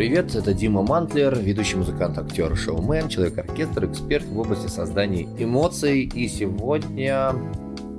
привет, это Дима Мантлер, ведущий музыкант, актер, шоумен, человек-оркестр, эксперт в области создания эмоций. И сегодня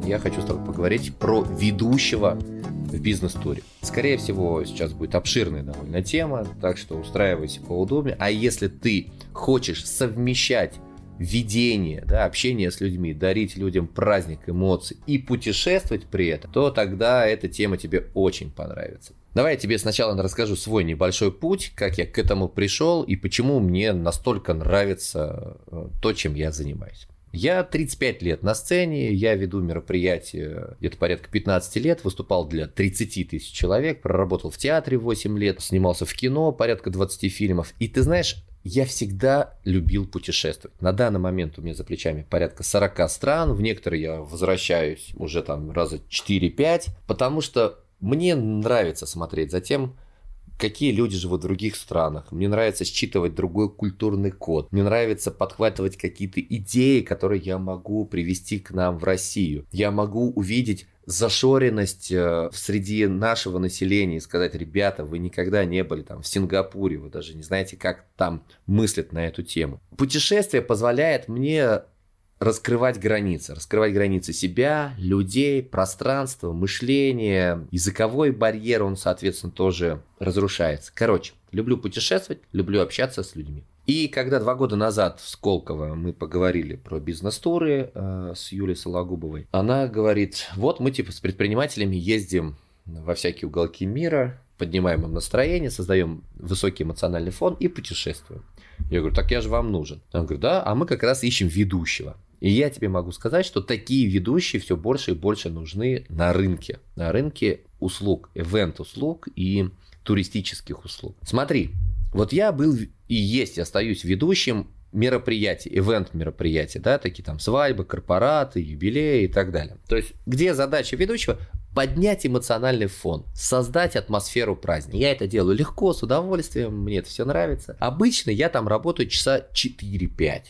я хочу с тобой поговорить про ведущего в бизнес-туре. Скорее всего, сейчас будет обширная довольно тема, так что устраивайся поудобнее. А если ты хочешь совмещать видение, да, общение с людьми, дарить людям праздник эмоций и путешествовать при этом, то тогда эта тема тебе очень понравится. Давай я тебе сначала расскажу свой небольшой путь, как я к этому пришел и почему мне настолько нравится э, то, чем я занимаюсь. Я 35 лет на сцене, я веду мероприятия где-то порядка 15 лет, выступал для 30 тысяч человек, проработал в театре 8 лет, снимался в кино, порядка 20 фильмов. И ты знаешь, я всегда любил путешествовать. На данный момент у меня за плечами порядка 40 стран, в некоторые я возвращаюсь уже там раза 4-5, потому что мне нравится смотреть за тем, какие люди живут в других странах. Мне нравится считывать другой культурный код. Мне нравится подхватывать какие-то идеи, которые я могу привести к нам в Россию. Я могу увидеть зашоренность э, среди нашего населения и сказать, ребята, вы никогда не были там в Сингапуре, вы даже не знаете, как там мыслят на эту тему. Путешествие позволяет мне раскрывать границы, раскрывать границы себя, людей, пространства, мышления, языковой барьер, он, соответственно, тоже разрушается. Короче, люблю путешествовать, люблю общаться с людьми. И когда два года назад в Сколково мы поговорили про бизнес-туры э, с Юлей Сологубовой, она говорит, вот мы типа с предпринимателями ездим во всякие уголки мира, поднимаем им настроение, создаем высокий эмоциональный фон и путешествуем. Я говорю, так я же вам нужен. Она говорит, да, а мы как раз ищем ведущего. И я тебе могу сказать, что такие ведущие все больше и больше нужны на рынке. На рынке услуг, ивент-услуг и туристических услуг. Смотри, вот я был и есть, и остаюсь ведущим мероприятий, ивент мероприятий, да, такие там свадьбы, корпораты, юбилеи и так далее. То есть, где задача ведущего? Поднять эмоциональный фон, создать атмосферу праздника. Я это делаю легко, с удовольствием, мне это все нравится. Обычно я там работаю часа 4-5.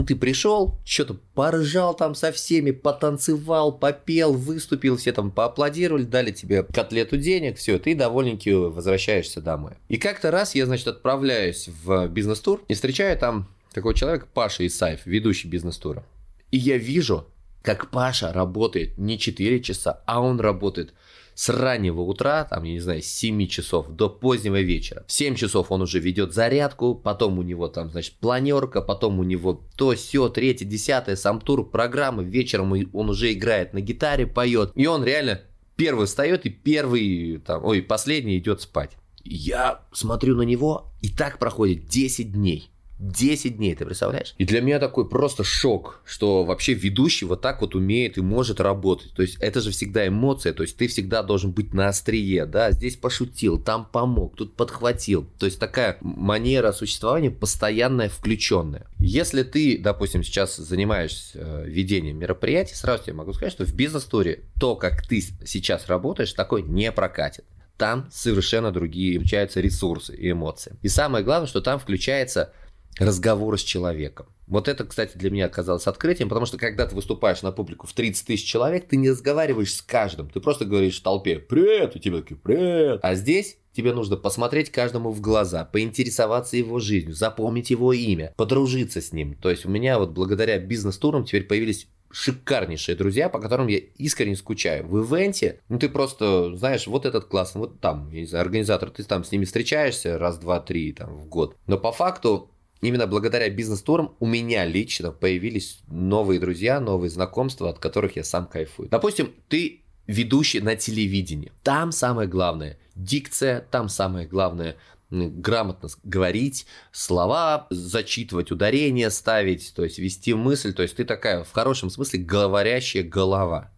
Ну, ты пришел, что-то поржал там со всеми, потанцевал, попел, выступил, все там поаплодировали, дали тебе котлету денег, все, ты довольненький возвращаешься домой. И как-то раз я, значит, отправляюсь в бизнес-тур и встречаю там такого человека, Паша Исаев, ведущий бизнес-тура. И я вижу, как Паша работает не 4 часа, а он работает с раннего утра, там, я не знаю, с 7 часов до позднего вечера. В 7 часов он уже ведет зарядку, потом у него там, значит, планерка, потом у него то, все, третье, десятое, сам тур программы, вечером он уже играет на гитаре, поет. И он реально первый встает и первый, там, ой, последний идет спать. Я смотрю на него, и так проходит 10 дней. 10 дней, ты представляешь? И для меня такой просто шок, что вообще ведущий вот так вот умеет и может работать. То есть это же всегда эмоция, то есть ты всегда должен быть на острие, да, здесь пошутил, там помог, тут подхватил. То есть такая манера существования постоянная, включенная. Если ты, допустим, сейчас занимаешься э, ведением мероприятий, сразу тебе могу сказать, что в бизнес-туре то, как ты сейчас работаешь, такой не прокатит там совершенно другие включаются ресурсы и эмоции. И самое главное, что там включается разговора с человеком. Вот это, кстати, для меня оказалось открытием, потому что когда ты выступаешь на публику в 30 тысяч человек, ты не разговариваешь с каждым, ты просто говоришь в толпе «Привет!» и тебе такие «Привет!» А здесь тебе нужно посмотреть каждому в глаза, поинтересоваться его жизнью, запомнить его имя, подружиться с ним. То есть у меня вот благодаря бизнес-турам теперь появились шикарнейшие друзья, по которым я искренне скучаю. В ивенте, ну ты просто, знаешь, вот этот класс, вот там, я не знаю, организатор, ты там с ними встречаешься раз, два, три там в год. Но по факту именно благодаря бизнес-турам у меня лично появились новые друзья, новые знакомства, от которых я сам кайфую. Допустим, ты ведущий на телевидении. Там самое главное дикция, там самое главное грамотно говорить, слова зачитывать, ударения ставить, то есть вести мысль, то есть ты такая в хорошем смысле говорящая голова.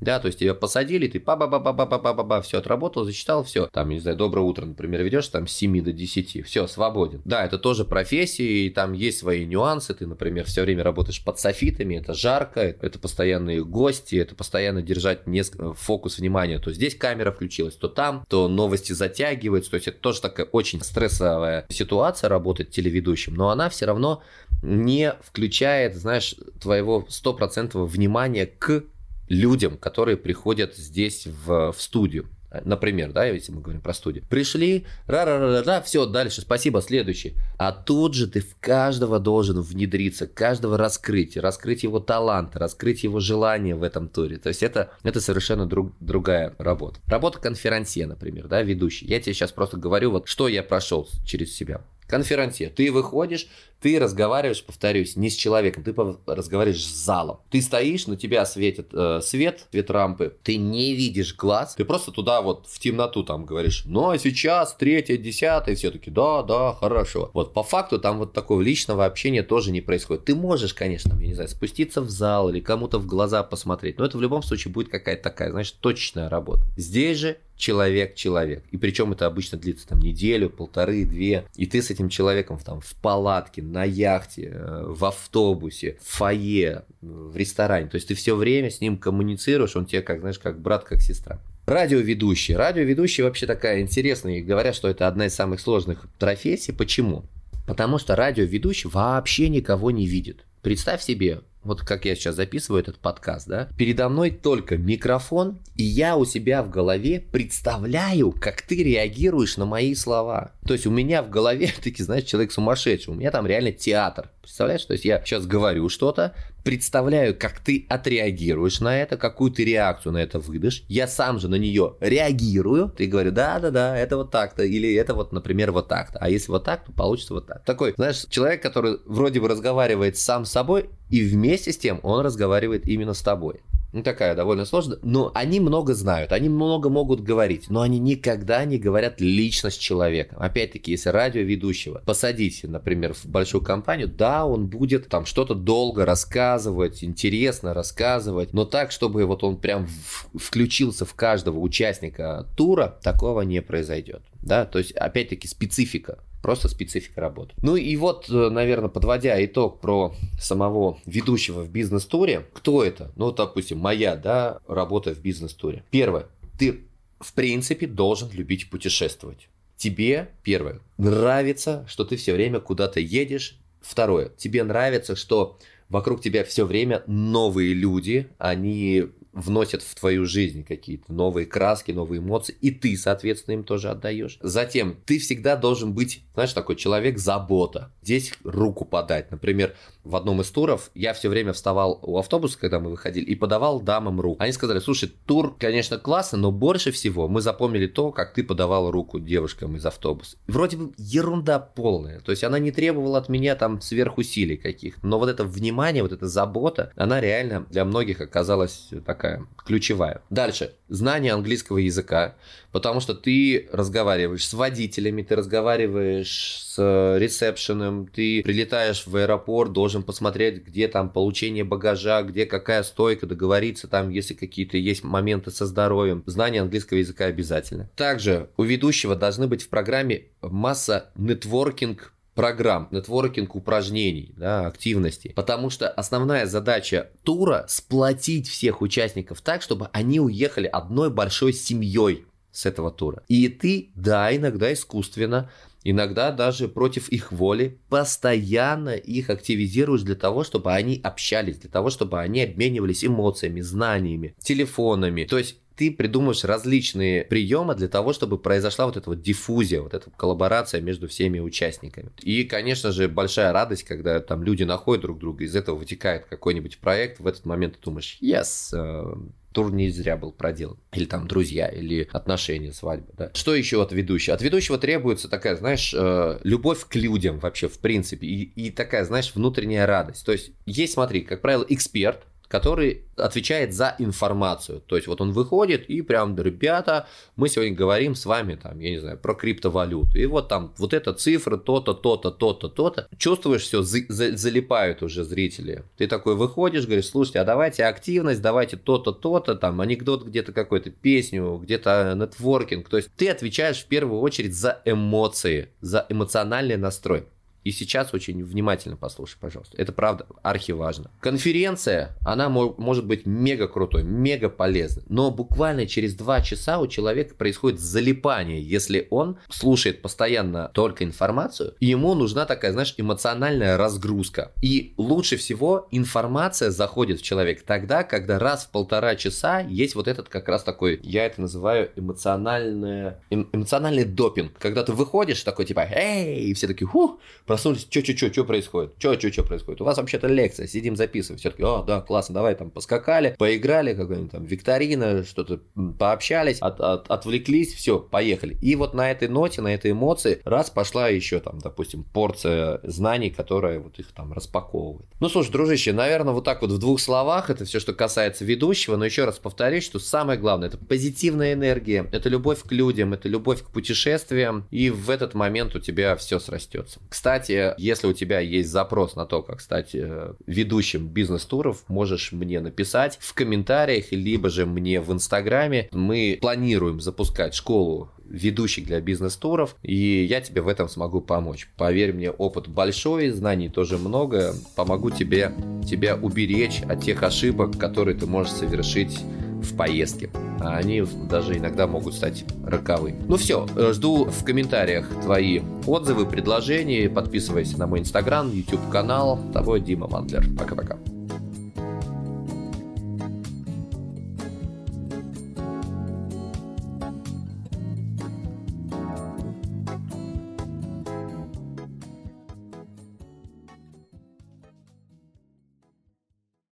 Да, то есть тебя посадили, ты па ба ба ба ба ба ба ба ба все отработал, зачитал, все. Там, не знаю, доброе утро, например, ведешь там с 7 до 10, все, свободен. Да, это тоже профессия, и там есть свои нюансы. Ты, например, все время работаешь под софитами, это жарко, это постоянные гости, это постоянно держать несколько, фокус внимания. То здесь камера включилась, то там, то новости затягиваются. То есть это тоже такая очень стрессовая ситуация работать телеведущим, но она все равно не включает, знаешь, твоего стопроцентного внимания к людям, которые приходят здесь в, в студию. например, да, если мы говорим про студию. Пришли, ра-ра-ра-ра, все, дальше, спасибо, следующий. А тут же ты в каждого должен внедриться, каждого раскрыть, раскрыть его талант, раскрыть его желание в этом туре. То есть это, это совершенно друг, другая работа. Работа конферансье, например, да, ведущий. Я тебе сейчас просто говорю, вот что я прошел через себя. Конферансье. Ты выходишь, ты разговариваешь, повторюсь, не с человеком, ты разговариваешь с залом. Ты стоишь, на тебя светит э, свет, свет рампы, ты не видишь глаз, ты просто туда вот в темноту там говоришь, ну а сейчас третье, десятое, все таки да, да, хорошо. Вот по факту там вот такого личного общения тоже не происходит. Ты можешь, конечно, я не знаю, спуститься в зал или кому-то в глаза посмотреть, но это в любом случае будет какая-то такая, знаешь, точечная работа. Здесь же человек-человек. И причем это обычно длится там неделю, полторы, две. И ты с этим человеком там в палатке, на яхте, э, в автобусе, в фойе, в ресторане. То есть ты все время с ним коммуницируешь, он тебе, как знаешь, как брат, как сестра. Радиоведущий. Радиоведущий вообще такая интересная. И говорят, что это одна из самых сложных профессий. Почему? Потому что радиоведущий вообще никого не видит. Представь себе, вот как я сейчас записываю этот подкаст, да, передо мной только микрофон, и я у себя в голове представляю, как ты реагируешь на мои слова. То есть у меня в голове, таки, знаешь, человек сумасшедший, у меня там реально театр. Представляешь? То есть я сейчас говорю что-то, представляю, как ты отреагируешь на это, какую ты реакцию на это выдашь. Я сам же на нее реагирую. Ты говорю, да-да-да, это вот так-то. Или это вот, например, вот так-то. А если вот так, то получится вот так. Такой, знаешь, человек, который вроде бы разговаривает сам с собой, и вместе с тем он разговаривает именно с тобой. Ну, такая довольно сложная. Но они много знают, они много могут говорить, но они никогда не говорят лично с человеком. Опять-таки, если радиоведущего посадите, например, в большую компанию, да, он будет там что-то долго рассказывать, интересно рассказывать, но так, чтобы вот он прям включился в каждого участника тура, такого не произойдет. Да, то есть, опять-таки, специфика Просто специфика работы. Ну и вот, э, наверное, подводя итог про самого ведущего в бизнес-туре, кто это? Ну, допустим, моя, да, работа в бизнес-туре. Первое. Ты, в принципе, должен любить путешествовать. Тебе, первое, нравится, что ты все время куда-то едешь. Второе, тебе нравится, что вокруг тебя все время новые люди, они вносят в твою жизнь какие-то новые краски, новые эмоции, и ты, соответственно, им тоже отдаешь. Затем, ты всегда должен быть, знаешь, такой человек забота. Здесь руку подать. Например, в одном из туров я все время вставал у автобуса, когда мы выходили, и подавал дамам руку. Они сказали, слушай, тур, конечно, классно, но больше всего мы запомнили то, как ты подавал руку девушкам из автобуса. Вроде бы ерунда полная. То есть она не требовала от меня там сверхусилий каких. Но вот это внимание, вот эта забота, она реально для многих оказалась такая ключевая. Дальше. Знание английского языка, потому что ты разговариваешь с водителями, ты разговариваешь с ресепшеном, ты прилетаешь в аэропорт, должен посмотреть, где там получение багажа, где какая стойка, договориться там, если какие-то есть моменты со здоровьем. Знание английского языка обязательно. Также у ведущего должны быть в программе масса нетворкинг программ, нетворкинг упражнений, да, активностей. Потому что основная задача тура сплотить всех участников так, чтобы они уехали одной большой семьей с этого тура. И ты, да, иногда искусственно, иногда даже против их воли, постоянно их активизируешь для того, чтобы они общались, для того, чтобы они обменивались эмоциями, знаниями, телефонами. То есть ты придумаешь различные приемы для того, чтобы произошла вот эта вот диффузия, вот эта коллаборация между всеми участниками. И, конечно же, большая радость, когда там люди находят друг друга, из этого вытекает какой-нибудь проект, в этот момент ты думаешь, yes, э, тур не зря был проделан. Или там друзья, или отношения, свадьба. Да. Что еще от ведущего? От ведущего требуется такая, знаешь, э, любовь к людям вообще, в принципе. И, и такая, знаешь, внутренняя радость. То есть есть, смотри, как правило, эксперт, который отвечает за информацию. То есть вот он выходит и прям, ребята, мы сегодня говорим с вами, там, я не знаю, про криптовалюту. И вот там вот эта цифра, то-то, то-то, то-то, то-то. Чувствуешь, все, за, за, залипают уже зрители. Ты такой выходишь, говоришь, слушайте, а давайте активность, давайте то-то, то-то, там, анекдот где-то какой-то, песню, где-то нетворкинг. То есть ты отвечаешь в первую очередь за эмоции, за эмоциональный настрой. И сейчас очень внимательно послушай, пожалуйста. Это правда архиважно. Конференция, она может быть мега крутой, мега полезной, но буквально через два часа у человека происходит залипание, если он слушает постоянно только информацию, ему нужна такая, знаешь, эмоциональная разгрузка. И лучше всего информация заходит в человека тогда, когда раз в полтора часа есть вот этот как раз такой, я это называю эмоциональный, эм, эмоциональный допинг. Когда ты выходишь такой типа, эй, и все такие, ху, проснулись, что, что, происходит? Что происходит? У вас вообще-то лекция, сидим записываем. Все таки о, да, классно, давай там поскакали, поиграли, какая-нибудь там викторина, что-то пообщались, от, от, отвлеклись, все, поехали. И вот на этой ноте, на этой эмоции, раз пошла еще там, допустим, порция знаний, которая вот их там распаковывает. Ну, слушай, дружище, наверное, вот так вот в двух словах, это все, что касается ведущего, но еще раз повторюсь, что самое главное, это позитивная энергия, это любовь к людям, это любовь к путешествиям, и в этот момент у тебя все срастется. Кстати, если у тебя есть запрос на то, как стать э, ведущим бизнес-туров, можешь мне написать в комментариях, либо же мне в Инстаграме. Мы планируем запускать школу ведущих для бизнес-туров, и я тебе в этом смогу помочь. Поверь мне, опыт большой, знаний тоже много, помогу тебе тебя уберечь от тех ошибок, которые ты можешь совершить в поездке. А они даже иногда могут стать роковыми. Ну все, э, жду в комментариях твои отзывы, предложения. Подписывайся на мой инстаграм, YouTube канал. Тобой Дима Мандлер. Пока-пока.